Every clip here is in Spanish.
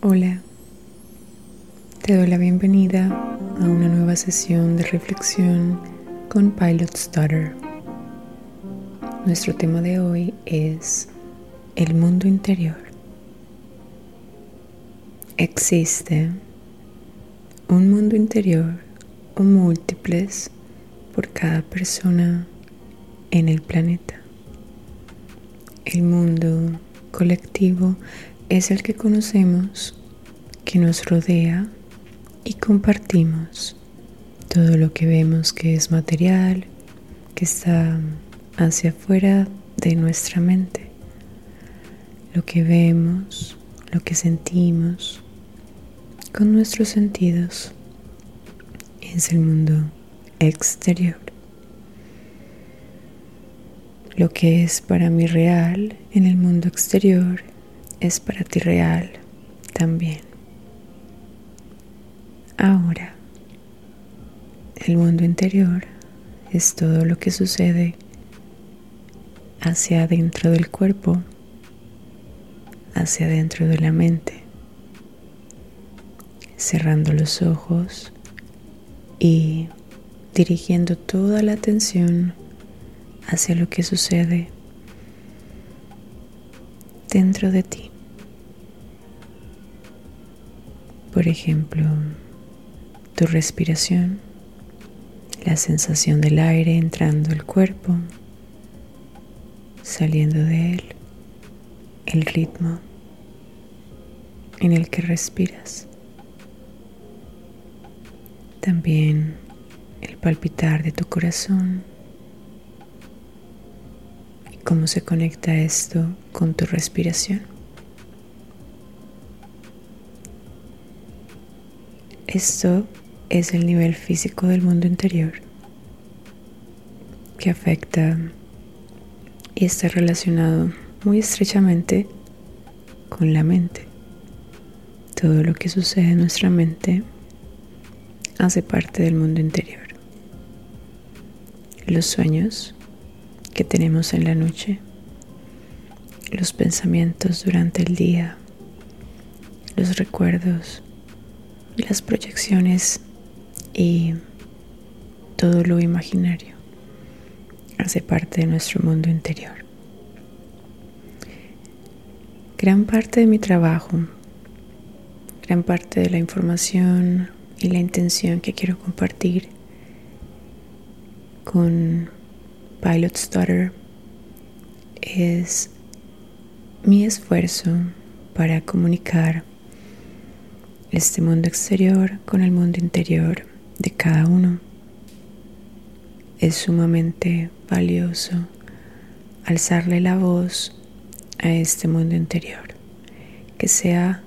Hola, te doy la bienvenida a una nueva sesión de reflexión con Pilot Stutter. Nuestro tema de hoy es el mundo interior. Existe un mundo interior o múltiples por cada persona en el planeta. El mundo colectivo es el que conocemos, que nos rodea y compartimos. Todo lo que vemos que es material, que está hacia afuera de nuestra mente. Lo que vemos, lo que sentimos con nuestros sentidos es el mundo exterior. Lo que es para mí real en el mundo exterior es para ti real también. Ahora, el mundo interior es todo lo que sucede hacia adentro del cuerpo, hacia adentro de la mente, cerrando los ojos y dirigiendo toda la atención hacia lo que sucede dentro de ti. Por ejemplo, tu respiración, la sensación del aire entrando al cuerpo, saliendo de él, el ritmo en el que respiras. También el palpitar de tu corazón y cómo se conecta esto con tu respiración. Esto es el nivel físico del mundo interior que afecta y está relacionado muy estrechamente con la mente. Todo lo que sucede en nuestra mente hace parte del mundo interior. Los sueños que tenemos en la noche, los pensamientos durante el día, los recuerdos, las proyecciones y todo lo imaginario hace parte de nuestro mundo interior. Gran parte de mi trabajo, gran parte de la información y la intención que quiero compartir con Pilot Stutter es mi esfuerzo para comunicar este mundo exterior con el mundo interior de cada uno. Es sumamente valioso alzarle la voz a este mundo interior, que sea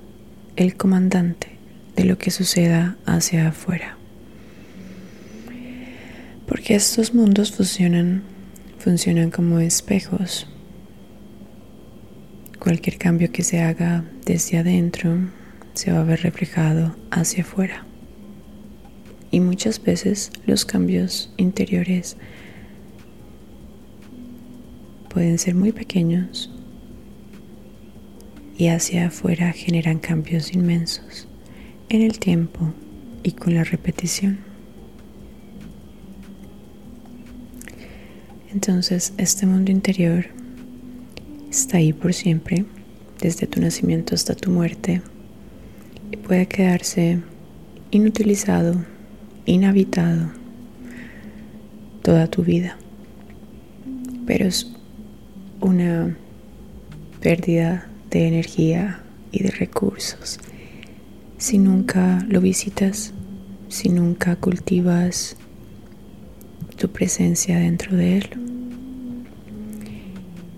el comandante de lo que suceda hacia afuera. Porque estos mundos funcionan, funcionan como espejos. Cualquier cambio que se haga desde adentro se va a ver reflejado hacia afuera. Y muchas veces los cambios interiores pueden ser muy pequeños y hacia afuera generan cambios inmensos en el tiempo y con la repetición. Entonces este mundo interior está ahí por siempre, desde tu nacimiento hasta tu muerte puede quedarse inutilizado, inhabitado toda tu vida. Pero es una pérdida de energía y de recursos si nunca lo visitas, si nunca cultivas tu presencia dentro de él.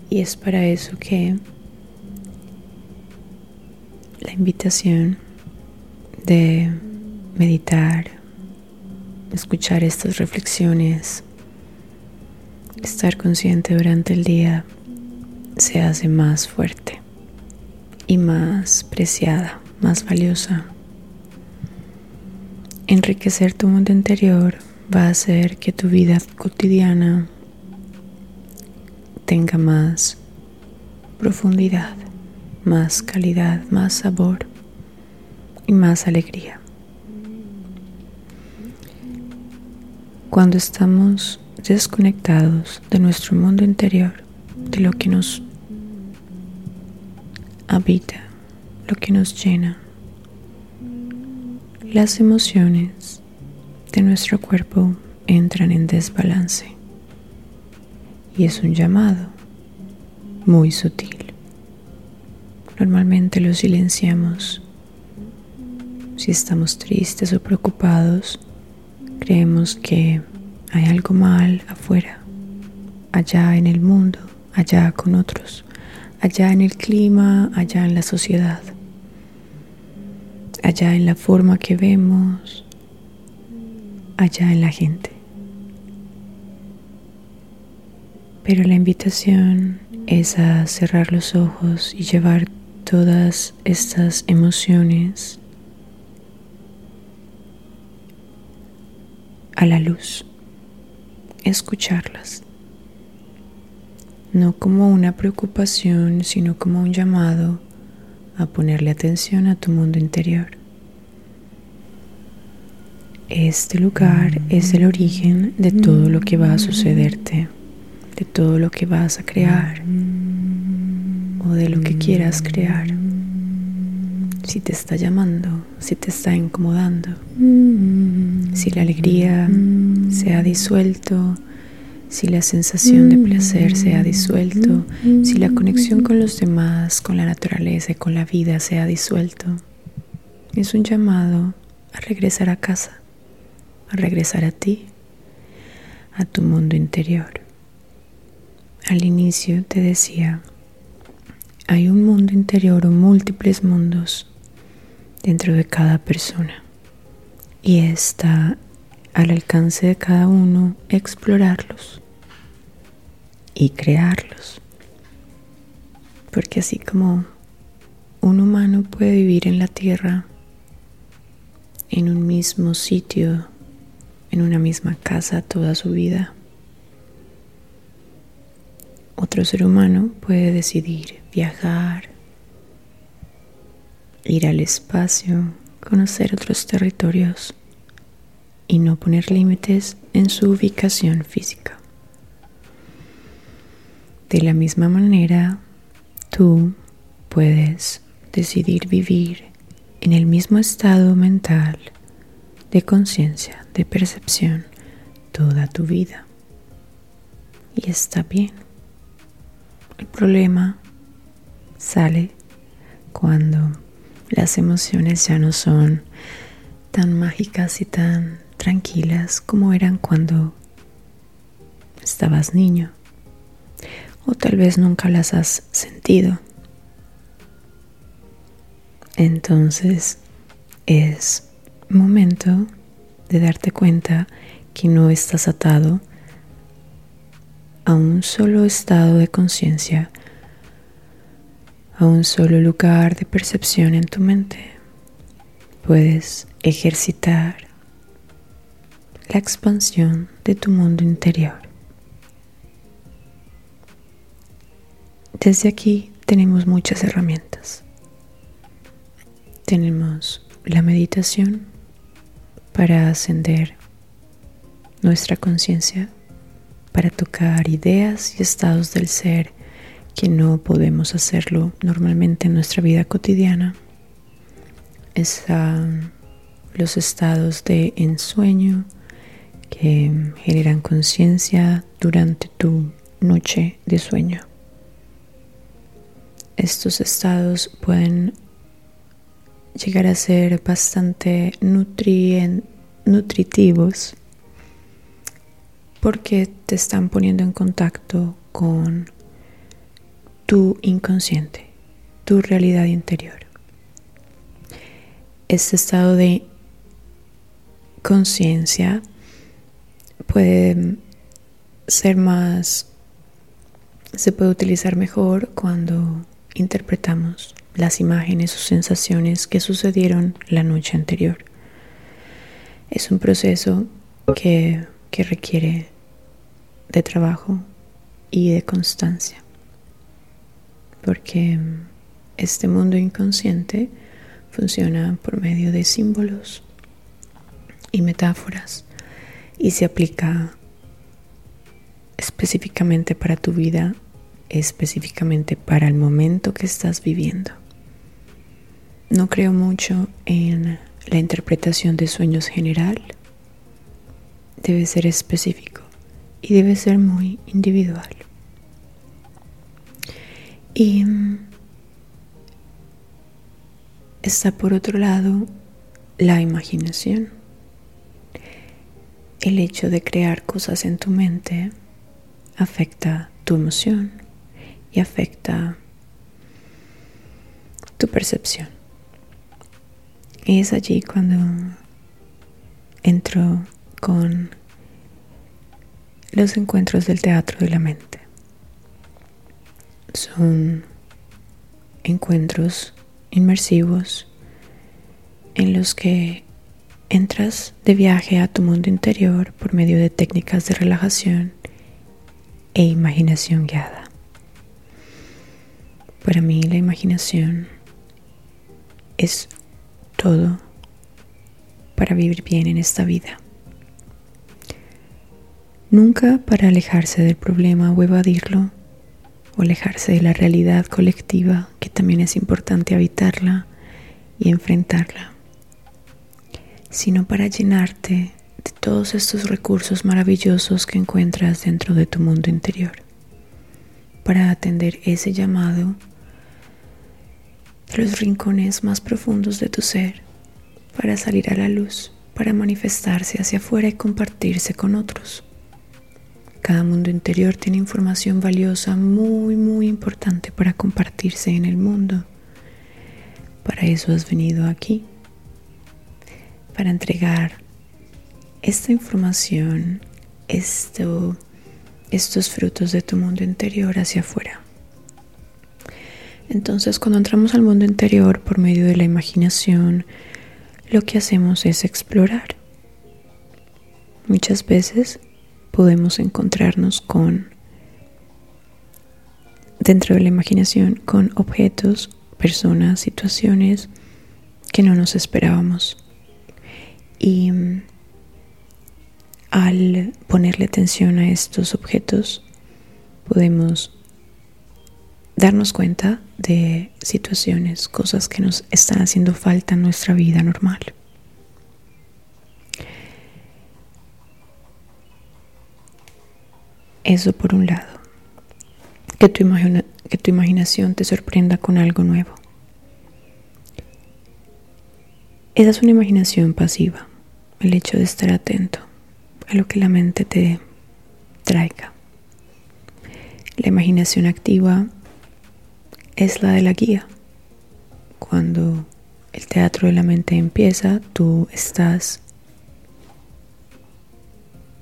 Y es para eso que la invitación de meditar, escuchar estas reflexiones, estar consciente durante el día se hace más fuerte y más preciada, más valiosa. Enriquecer tu mundo interior va a hacer que tu vida cotidiana tenga más profundidad, más calidad, más sabor y más alegría. Cuando estamos desconectados de nuestro mundo interior, de lo que nos habita, lo que nos llena, las emociones de nuestro cuerpo entran en desbalance y es un llamado muy sutil. Normalmente lo silenciamos. Si estamos tristes o preocupados, creemos que hay algo mal afuera, allá en el mundo, allá con otros, allá en el clima, allá en la sociedad, allá en la forma que vemos, allá en la gente. Pero la invitación es a cerrar los ojos y llevar todas estas emociones a la luz, escucharlas, no como una preocupación, sino como un llamado a ponerle atención a tu mundo interior. Este lugar es el origen de todo lo que va a sucederte, de todo lo que vas a crear o de lo que quieras crear. Si te está llamando, si te está incomodando, si la alegría se ha disuelto, si la sensación de placer se ha disuelto, si la conexión con los demás, con la naturaleza y con la vida se ha disuelto. Es un llamado a regresar a casa, a regresar a ti, a tu mundo interior. Al inicio te decía, hay un mundo interior o múltiples mundos dentro de cada persona y está al alcance de cada uno explorarlos y crearlos. Porque así como un humano puede vivir en la tierra, en un mismo sitio, en una misma casa toda su vida, otro ser humano puede decidir viajar, ir al espacio, conocer otros territorios y no poner límites en su ubicación física. De la misma manera, tú puedes decidir vivir en el mismo estado mental de conciencia, de percepción, toda tu vida. Y está bien. El problema sale cuando las emociones ya no son tan mágicas y tan tranquilas como eran cuando estabas niño. O tal vez nunca las has sentido. Entonces es momento de darte cuenta que no estás atado a un solo estado de conciencia, a un solo lugar de percepción en tu mente. Puedes ejercitar la expansión de tu mundo interior. Desde aquí tenemos muchas herramientas. Tenemos la meditación para ascender nuestra conciencia para tocar ideas y estados del ser que no podemos hacerlo normalmente en nuestra vida cotidiana. Están los estados de ensueño que generan conciencia durante tu noche de sueño. Estos estados pueden llegar a ser bastante nutritivos porque te están poniendo en contacto con tu inconsciente, tu realidad interior. Este estado de conciencia puede ser más, se puede utilizar mejor cuando interpretamos las imágenes o sensaciones que sucedieron la noche anterior. Es un proceso que, que requiere de trabajo y de constancia. Porque este mundo inconsciente funciona por medio de símbolos y metáforas y se aplica específicamente para tu vida, específicamente para el momento que estás viviendo. No creo mucho en la interpretación de sueños general. Debe ser específico y debe ser muy individual. Y mm, está por otro lado la imaginación. El hecho de crear cosas en tu mente afecta tu emoción y afecta tu percepción. Y es allí cuando entro con los encuentros del teatro de la mente. Son encuentros inmersivos en los que entras de viaje a tu mundo interior por medio de técnicas de relajación e imaginación guiada. Para mí la imaginación es todo para vivir bien en esta vida. Nunca para alejarse del problema o evadirlo, o alejarse de la realidad colectiva, que también es importante habitarla y enfrentarla, sino para llenarte de todos estos recursos maravillosos que encuentras dentro de tu mundo interior, para atender ese llamado los rincones más profundos de tu ser para salir a la luz, para manifestarse hacia afuera y compartirse con otros. Cada mundo interior tiene información valiosa muy, muy importante para compartirse en el mundo. Para eso has venido aquí, para entregar esta información, esto, estos frutos de tu mundo interior hacia afuera. Entonces cuando entramos al mundo interior por medio de la imaginación, lo que hacemos es explorar. Muchas veces podemos encontrarnos con, dentro de la imaginación, con objetos, personas, situaciones que no nos esperábamos. Y mm, al ponerle atención a estos objetos, podemos darnos cuenta de situaciones, cosas que nos están haciendo falta en nuestra vida normal. Eso por un lado. Que tu, que tu imaginación te sorprenda con algo nuevo. Esa es una imaginación pasiva, el hecho de estar atento a lo que la mente te traiga. La imaginación activa es la de la guía. Cuando el teatro de la mente empieza, tú estás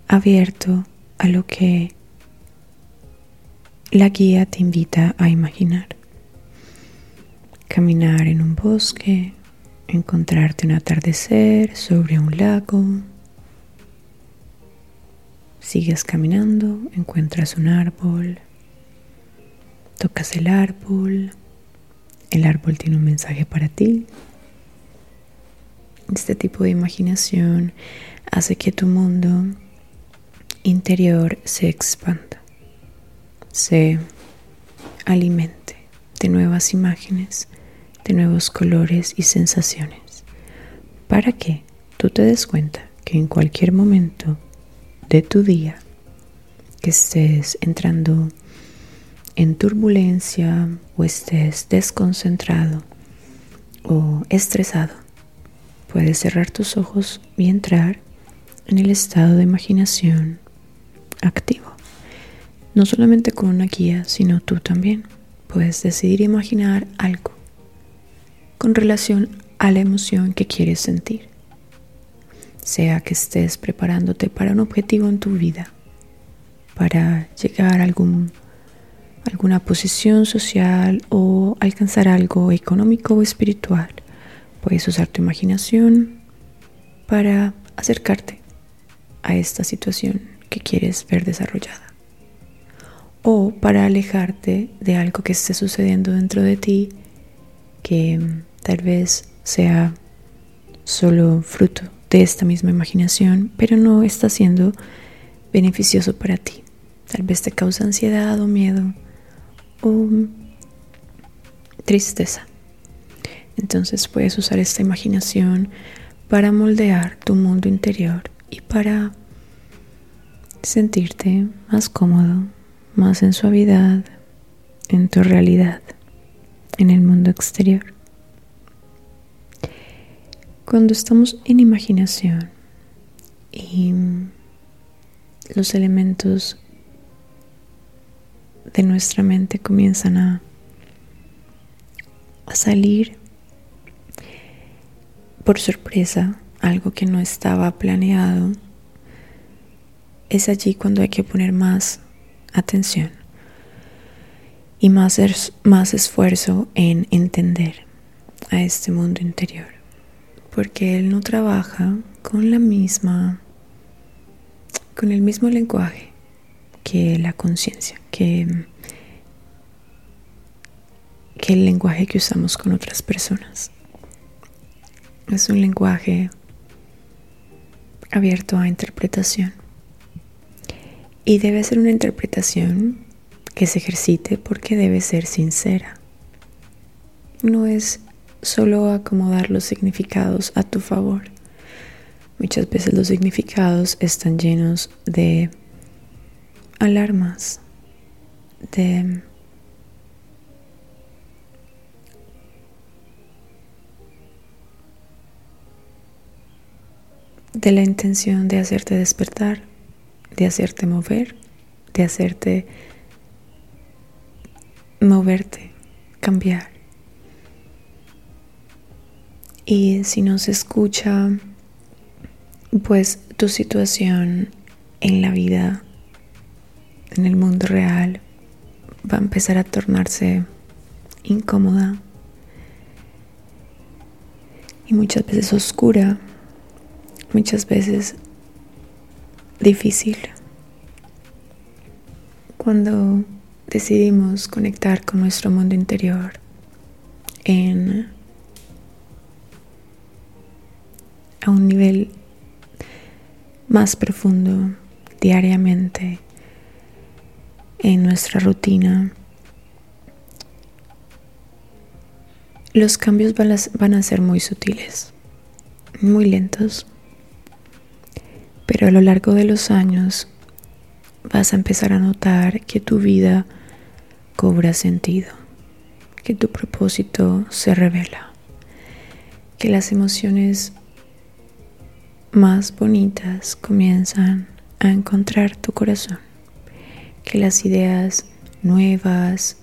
abierto a lo que la guía te invita a imaginar. Caminar en un bosque, encontrarte un atardecer sobre un lago. Sigues caminando, encuentras un árbol, Tocas el árbol, el árbol tiene un mensaje para ti. Este tipo de imaginación hace que tu mundo interior se expanda, se alimente de nuevas imágenes, de nuevos colores y sensaciones, para que tú te des cuenta que en cualquier momento de tu día que estés entrando en turbulencia o estés desconcentrado o estresado, puedes cerrar tus ojos y entrar en el estado de imaginación activo. No solamente con una guía, sino tú también puedes decidir imaginar algo con relación a la emoción que quieres sentir. Sea que estés preparándote para un objetivo en tu vida, para llegar a algún alguna posición social o alcanzar algo económico o espiritual. Puedes usar tu imaginación para acercarte a esta situación que quieres ver desarrollada. O para alejarte de algo que esté sucediendo dentro de ti que mm, tal vez sea solo fruto de esta misma imaginación, pero no está siendo beneficioso para ti. Tal vez te causa ansiedad o miedo o tristeza. Entonces puedes usar esta imaginación para moldear tu mundo interior y para sentirte más cómodo, más en suavidad en tu realidad, en el mundo exterior. Cuando estamos en imaginación y los elementos de nuestra mente comienzan a, a salir por sorpresa, algo que no estaba planeado, es allí cuando hay que poner más atención y más, más esfuerzo en entender a este mundo interior, porque él no trabaja con la misma, con el mismo lenguaje que la conciencia, que, que el lenguaje que usamos con otras personas. Es un lenguaje abierto a interpretación. Y debe ser una interpretación que se ejercite porque debe ser sincera. No es solo acomodar los significados a tu favor. Muchas veces los significados están llenos de alarmas, de de la intención de hacerte despertar, de hacerte mover, de hacerte moverte, cambiar. Y si no se escucha, pues tu situación en la vida en el mundo real va a empezar a tornarse incómoda y muchas veces oscura, muchas veces difícil. Cuando decidimos conectar con nuestro mundo interior en a un nivel más profundo diariamente en nuestra rutina, los cambios van a, ser muy sutiles, muy lentos, pero a lo largo de los años vas a empezar a notar que tu vida cobra sentido, que tu propósito se revela, que las emociones más bonitas comienzan a encontrar tu corazón que las ideas nuevas,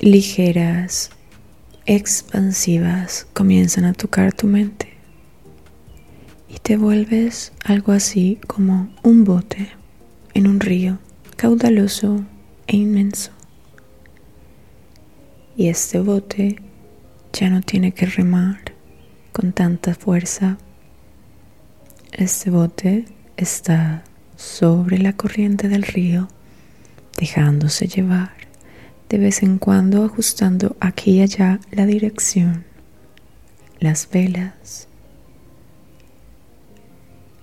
ligeras, expansivas comienzan a tocar tu mente y te vuelves algo así como un bote en un río caudaloso e inmenso. Y este bote ya no tiene que remar con tanta fuerza. Este bote está sobre la corriente del río, dejándose llevar, de vez en cuando ajustando aquí y allá la dirección, las velas,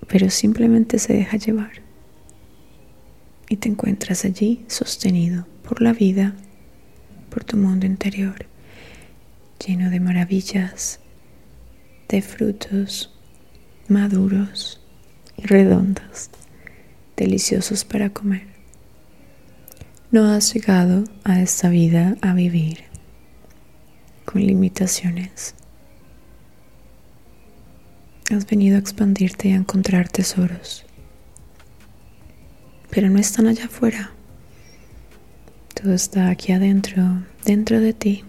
pero simplemente se deja llevar y te encuentras allí sostenido por la vida, por tu mundo interior, lleno de maravillas, de frutos maduros y redondos deliciosos para comer. No has llegado a esta vida a vivir con limitaciones. Has venido a expandirte y a encontrar tesoros, pero no están allá afuera. Todo está aquí adentro, dentro de ti.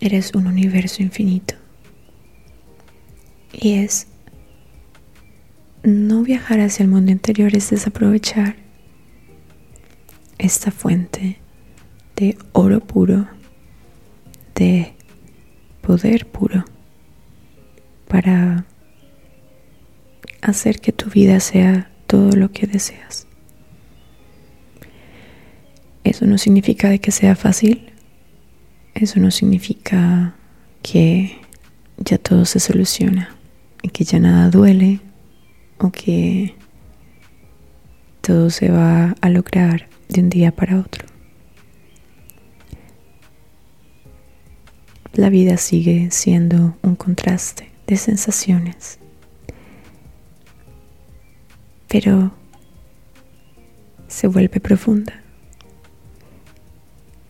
Eres un universo infinito. Y es no viajar hacia el mundo interior es desaprovechar esta fuente de oro puro, de poder puro, para hacer que tu vida sea todo lo que deseas. Eso no significa de que sea fácil, eso no significa que ya todo se soluciona y que ya nada duele o que todo se va a lograr de un día para otro. La vida sigue siendo un contraste de sensaciones, pero se vuelve profunda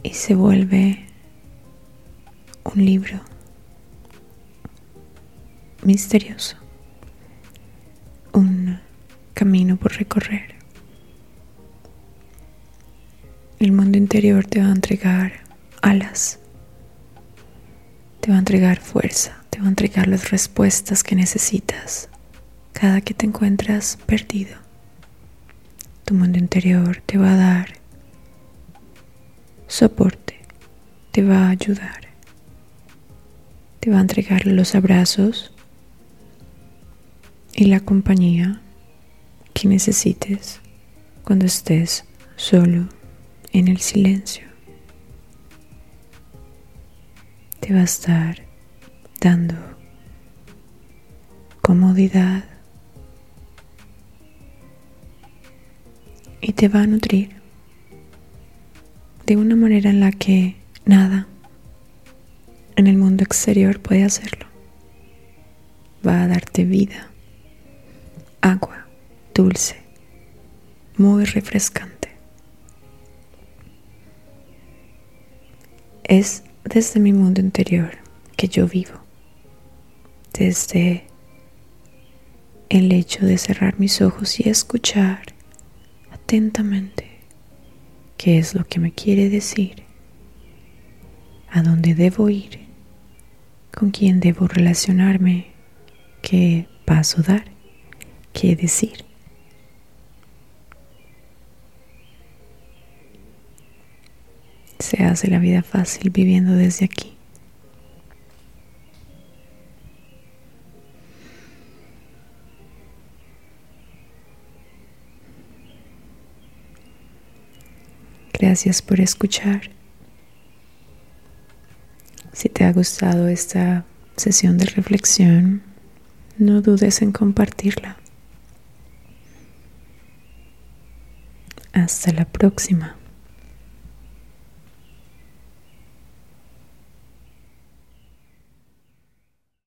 y se vuelve un libro misterioso, un camino por recorrer. El mundo interior te va a entregar alas, te va a entregar fuerza, te va a entregar las respuestas que necesitas cada que te encuentras perdido. Tu mundo interior te va a dar soporte, te va a ayudar, te va a entregar los abrazos y la compañía que necesites cuando estés solo en el silencio. Te va a estar dando comodidad y te va a nutrir de una manera en la que nada en el mundo exterior puede hacerlo. Va a darte vida, agua dulce, muy refrescante. Es desde mi mundo interior que yo vivo, desde el hecho de cerrar mis ojos y escuchar atentamente qué es lo que me quiere decir, a dónde debo ir, con quién debo relacionarme, qué paso dar, qué decir. Se hace la vida fácil viviendo desde aquí. Gracias por escuchar. Si te ha gustado esta sesión de reflexión, no dudes en compartirla. Hasta la próxima.